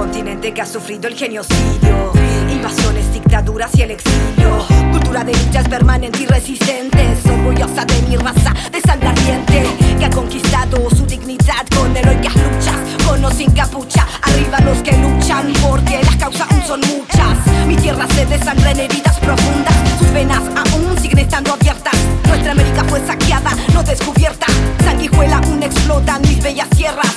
continente que ha sufrido el genocidio, invasiones, dictaduras y el exilio. Cultura de luchas permanente y resistentes, orgullosa de mi raza de sangre ardiente, que ha conquistado su dignidad con heroicas luchas, con o sin capucha. Arriba los que luchan porque las causas aún son muchas. Mi tierra se desangra en heridas profundas, sus venas aún siguen estando abiertas. Nuestra América fue saqueada, no descubierta. Sanguijuela aún explotan mis bellas tierras.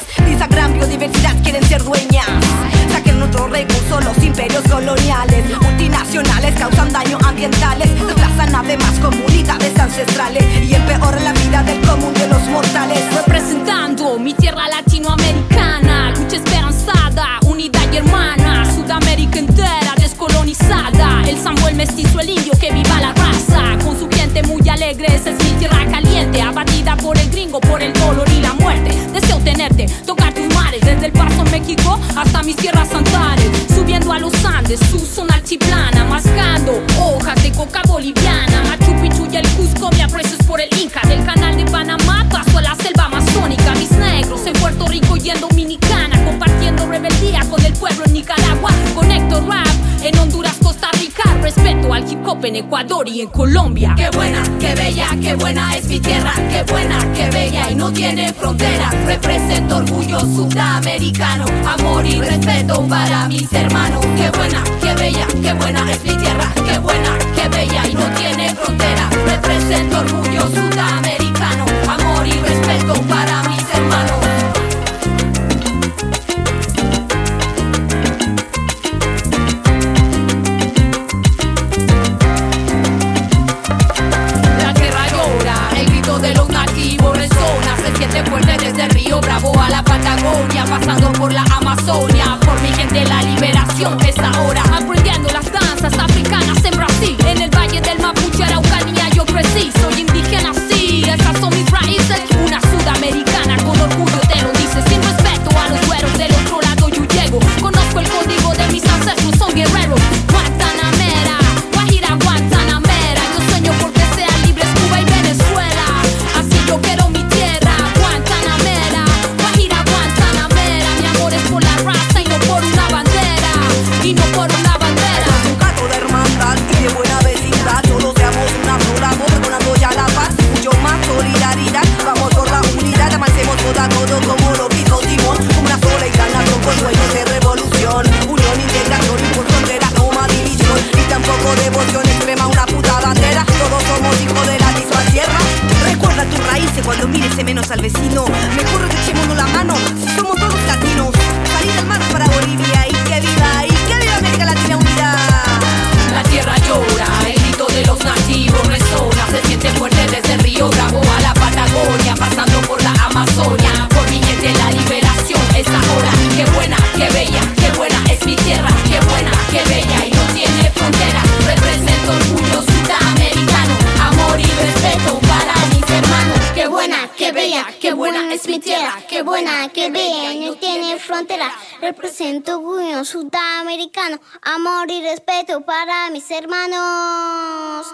Coloniales. Multinacionales causan daño ambientales. Desplazan además comunidades ancestrales. Y empeoran la vida del común de los mortales. Representando mi tierra latinoamericana, lucha esperanzada, unidad y hermana, Sudamérica entera descolonizada, el sambo, el mestizo, el indio, a los Andes, su zona altiplana, mascando hojas de coca boliviana, Machu Picchu y el Cusco, me aprecios por el Inca, del canal de Panamá, paso a la selva amazónica, mis negros en Puerto Rico y en Dominicana, compartiendo rebeldía con el pueblo en Nicaragua, conecto rap en Honduras, al en Ecuador y en Colombia. Qué buena, qué bella, qué buena es mi tierra, qué buena, qué bella y no tiene frontera. Represento orgullo sudamericano, amor y respeto para mis hermanos. Qué buena, qué bella, qué buena es mi tierra, qué buena, qué bella y no tiene Amazonia, por mi gente la liberación es ahora, mires qué buena es mi tierra, qué buena, qué bella, y no tiene frontera. Represento orgullo sudamericano, amor y respeto para mis hermanos.